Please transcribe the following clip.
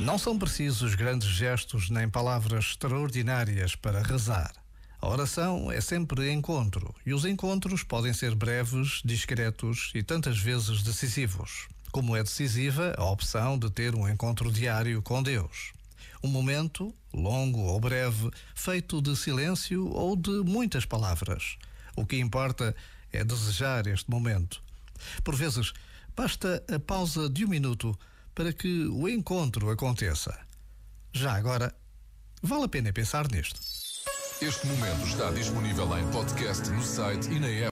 Não são precisos grandes gestos nem palavras extraordinárias para rezar. A oração é sempre encontro, e os encontros podem ser breves, discretos e tantas vezes decisivos, como é decisiva a opção de ter um encontro diário com Deus. Um momento, longo ou breve, feito de silêncio ou de muitas palavras. O que importa é desejar este momento. Por vezes, basta a pausa de um minuto para que o encontro aconteça. Já agora, vale a pena pensar nisto. Este momento está disponível em podcast no site e na app.